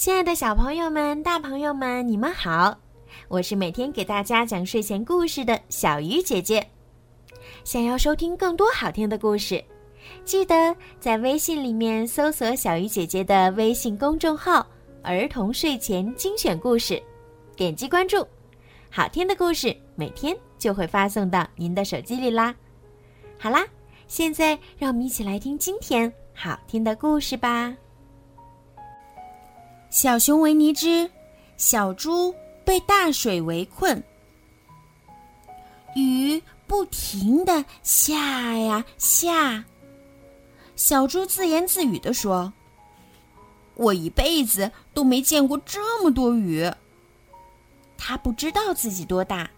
亲爱的小朋友们、大朋友们，你们好！我是每天给大家讲睡前故事的小鱼姐姐。想要收听更多好听的故事，记得在微信里面搜索小鱼姐姐的微信公众号“儿童睡前精选故事”，点击关注，好听的故事每天就会发送到您的手机里啦。好啦，现在让我们一起来听今天好听的故事吧。小熊维尼之小猪被大水围困，雨不停的下呀下。小猪自言自语地说：“我一辈子都没见过这么多雨。”他不知道自己多大，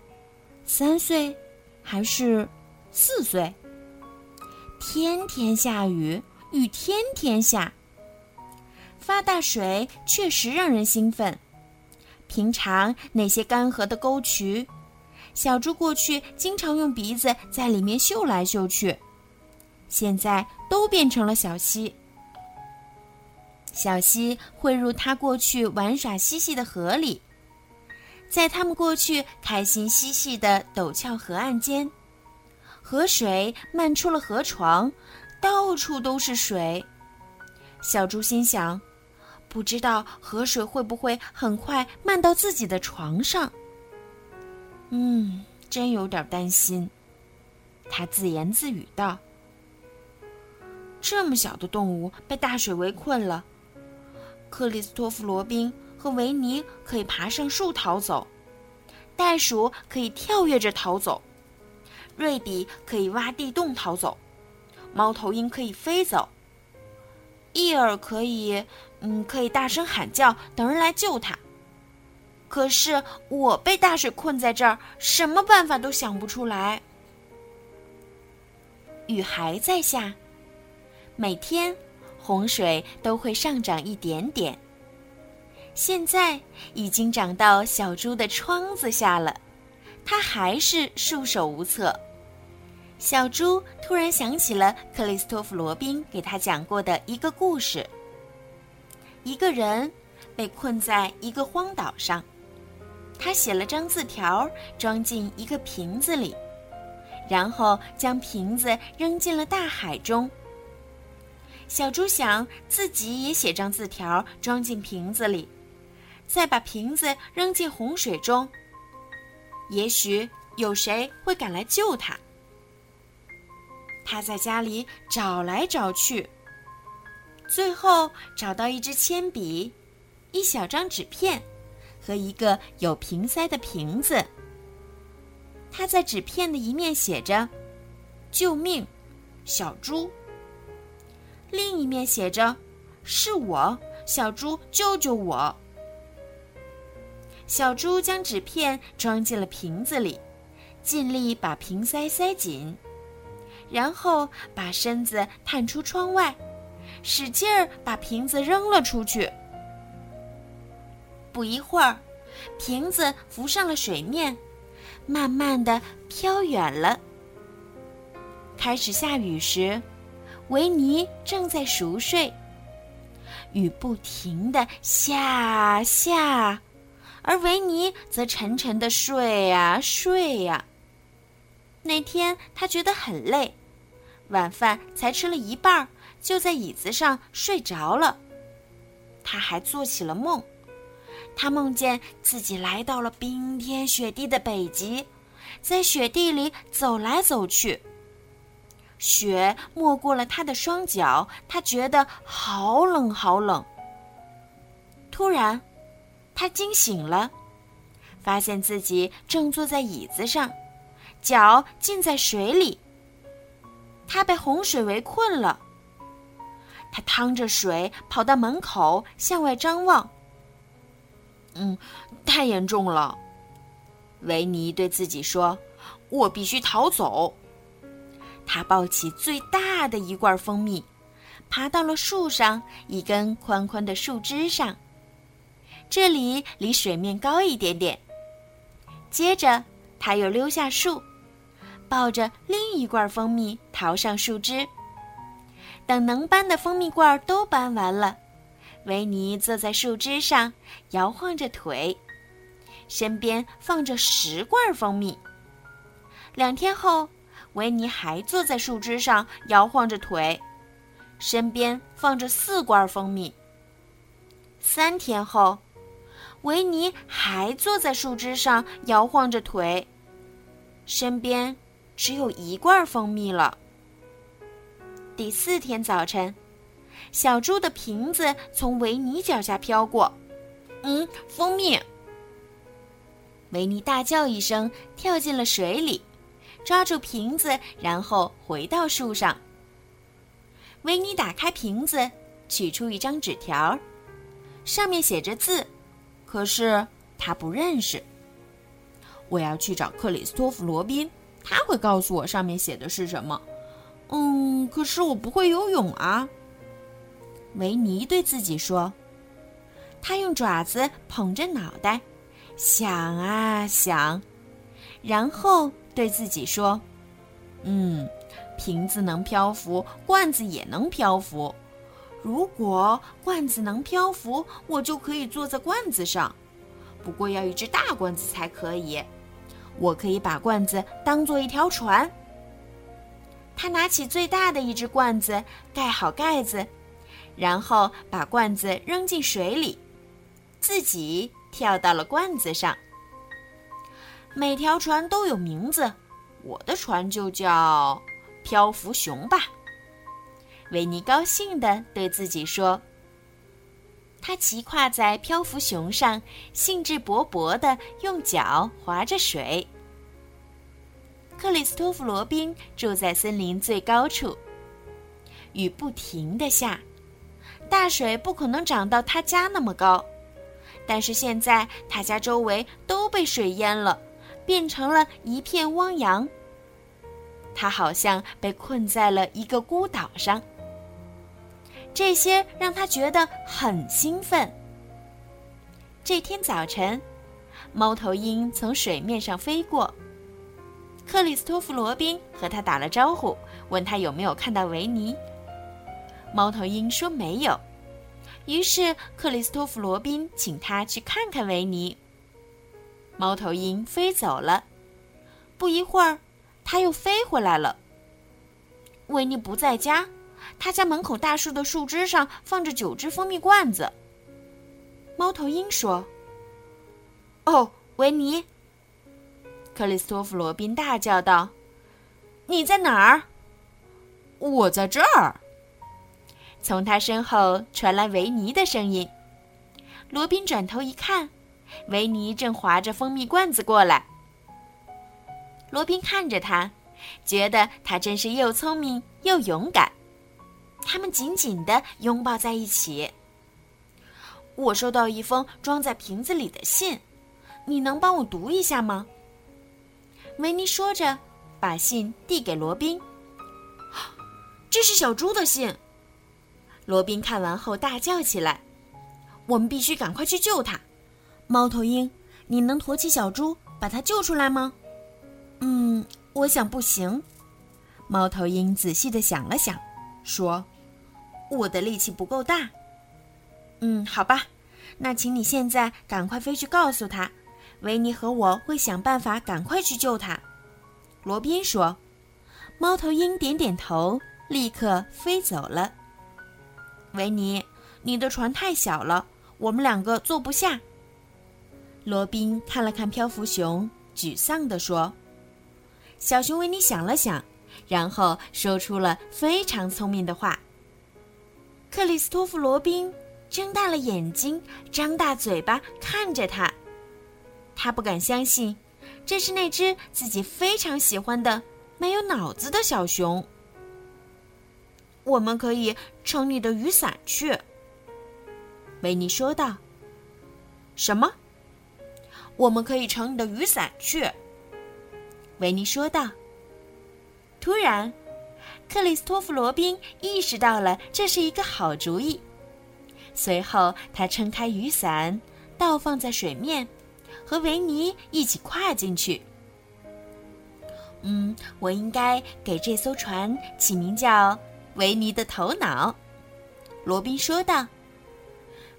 三岁还是四岁？天天下雨，雨天天下。发大水确实让人兴奋。平常那些干涸的沟渠，小猪过去经常用鼻子在里面嗅来嗅去，现在都变成了小溪。小溪汇入他过去玩耍嬉戏的河里，在他们过去开心嬉戏的陡峭河岸间，河水漫出了河床，到处都是水。小猪心想。不知道河水会不会很快漫到自己的床上？嗯，真有点担心。他自言自语道：“这么小的动物被大水围困了，克里斯托弗罗宾和维尼可以爬上树逃走，袋鼠可以跳跃着逃走，瑞比可以挖地洞逃走，猫头鹰可以飞走，伊尔可以……”嗯，可以大声喊叫，等人来救他。可是我被大水困在这儿，什么办法都想不出来。雨还在下，每天洪水都会上涨一点点。现在已经涨到小猪的窗子下了，他还是束手无策。小猪突然想起了克里斯托弗·罗宾给他讲过的一个故事。一个人被困在一个荒岛上，他写了张字条，装进一个瓶子里，然后将瓶子扔进了大海中。小猪想自己也写张字条，装进瓶子里，再把瓶子扔进洪水中，也许有谁会赶来救他。他在家里找来找去。最后找到一支铅笔，一小张纸片，和一个有瓶塞的瓶子。他在纸片的一面写着“救命，小猪”，另一面写着“是我，小猪，救救我”。小猪将纸片装进了瓶子里，尽力把瓶塞塞紧，然后把身子探出窗外。使劲儿把瓶子扔了出去。不一会儿，瓶子浮上了水面，慢慢的飘远了。开始下雨时，维尼正在熟睡。雨不停的下下，而维尼则沉沉的睡呀睡呀。那天他觉得很累，晚饭才吃了一半。就在椅子上睡着了。他还做起了梦，他梦见自己来到了冰天雪地的北极，在雪地里走来走去。雪没过了他的双脚，他觉得好冷好冷。突然，他惊醒了，发现自己正坐在椅子上，脚浸在水里。他被洪水围困了。他趟着水跑到门口，向外张望。嗯，太严重了，维尼对自己说：“我必须逃走。”他抱起最大的一罐蜂蜜，爬到了树上一根宽宽的树枝上，这里离水面高一点点。接着，他又溜下树，抱着另一罐蜂蜜逃上树枝。等能搬的蜂蜜罐都搬完了，维尼坐在树枝上，摇晃着腿，身边放着十罐蜂蜜。两天后，维尼还坐在树枝上，摇晃着腿，身边放着四罐蜂蜜。三天后，维尼还坐在树枝上，摇晃着腿，身边只有一罐蜂蜜了。第四天早晨。小猪的瓶子从维尼脚下飘过，嗯，蜂蜜。维尼大叫一声，跳进了水里，抓住瓶子，然后回到树上。维尼打开瓶子，取出一张纸条，上面写着字，可是他不认识。我要去找克里斯托弗·罗宾，他会告诉我上面写的是什么。嗯，可是我不会游泳啊。维尼对自己说：“他用爪子捧着脑袋，想啊想，然后对自己说：‘嗯，瓶子能漂浮，罐子也能漂浮。如果罐子能漂浮，我就可以坐在罐子上。不过要一只大罐子才可以。我可以把罐子当做一条船。’他拿起最大的一只罐子，盖好盖子。”然后把罐子扔进水里，自己跳到了罐子上。每条船都有名字，我的船就叫“漂浮熊”吧。维尼高兴地对自己说。他骑跨在漂浮熊上，兴致勃勃地用脚划着水。克里斯托弗·罗宾住在森林最高处，雨不停地下。大水不可能涨到他家那么高，但是现在他家周围都被水淹了，变成了一片汪洋。他好像被困在了一个孤岛上。这些让他觉得很兴奋。这天早晨，猫头鹰从水面上飞过，克里斯托弗·罗宾和他打了招呼，问他有没有看到维尼。猫头鹰说没有，于是克里斯托弗·罗宾请他去看看维尼。猫头鹰飞走了，不一会儿，他又飞回来了。维尼不在家，他家门口大树的树枝上放着九只蜂蜜罐子。猫头鹰说：“哦，维尼！”克里斯托弗·罗宾大叫道：“你在哪儿？”“我在这儿。”从他身后传来维尼的声音。罗宾转头一看，维尼正划着蜂蜜罐子过来。罗宾看着他，觉得他真是又聪明又勇敢。他们紧紧地拥抱在一起。我收到一封装在瓶子里的信，你能帮我读一下吗？维尼说着，把信递给罗宾。这是小猪的信。罗宾看完后大叫起来：“我们必须赶快去救他！猫头鹰，你能驮起小猪把它救出来吗？”“嗯，我想不行。”猫头鹰仔细的想了想，说：“我的力气不够大。”“嗯，好吧，那请你现在赶快飞去告诉他，维尼和我会想办法赶快去救他。”罗宾说。猫头鹰点点头，立刻飞走了。维尼，你的船太小了，我们两个坐不下。罗宾看了看漂浮熊，沮丧地说：“小熊维尼想了想，然后说出了非常聪明的话。”克里斯托弗·罗宾睁大了眼睛，张大嘴巴看着他，他不敢相信，这是那只自己非常喜欢的没有脑子的小熊。我们可以乘你的雨伞去。”维尼说道。“什么？我们可以乘你的雨伞去？”维尼说道。突然，克里斯托弗·罗宾意识到了这是一个好主意。随后，他撑开雨伞，倒放在水面，和维尼一起跨进去。嗯，我应该给这艘船起名叫……维尼的头脑，罗宾说道：“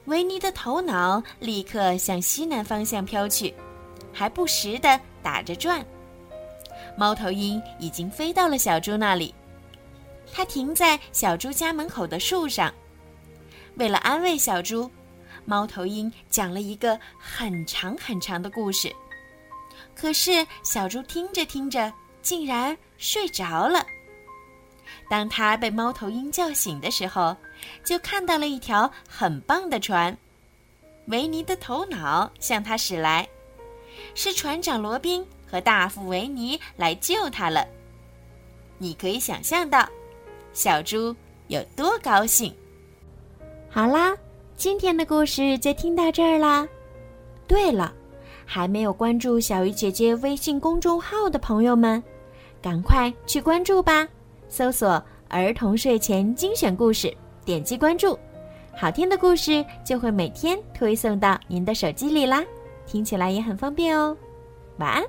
维尼的头脑立刻向西南方向飘去，还不时地打着转。猫头鹰已经飞到了小猪那里，它停在小猪家门口的树上。为了安慰小猪，猫头鹰讲了一个很长很长的故事。可是小猪听着听着，竟然睡着了。当他被猫头鹰叫醒的时候，就看到了一条很棒的船。维尼的头脑向他驶来，是船长罗宾和大副维尼来救他了。你可以想象到，小猪有多高兴。好啦，今天的故事就听到这儿啦。对了，还没有关注小鱼姐姐微信公众号的朋友们，赶快去关注吧！搜索“儿童睡前精选故事”，点击关注，好听的故事就会每天推送到您的手机里啦，听起来也很方便哦。晚安。